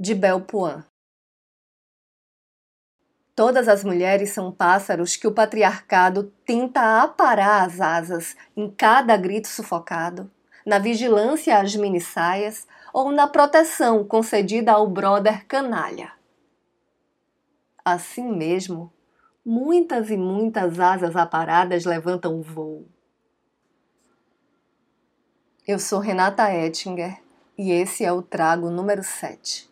de Belpuan. Todas as mulheres são pássaros que o patriarcado tenta aparar as asas em cada grito sufocado, na vigilância às minissaias ou na proteção concedida ao brother canalha. Assim mesmo, muitas e muitas asas aparadas levantam voo. Eu sou Renata Ettinger e esse é o trago número 7.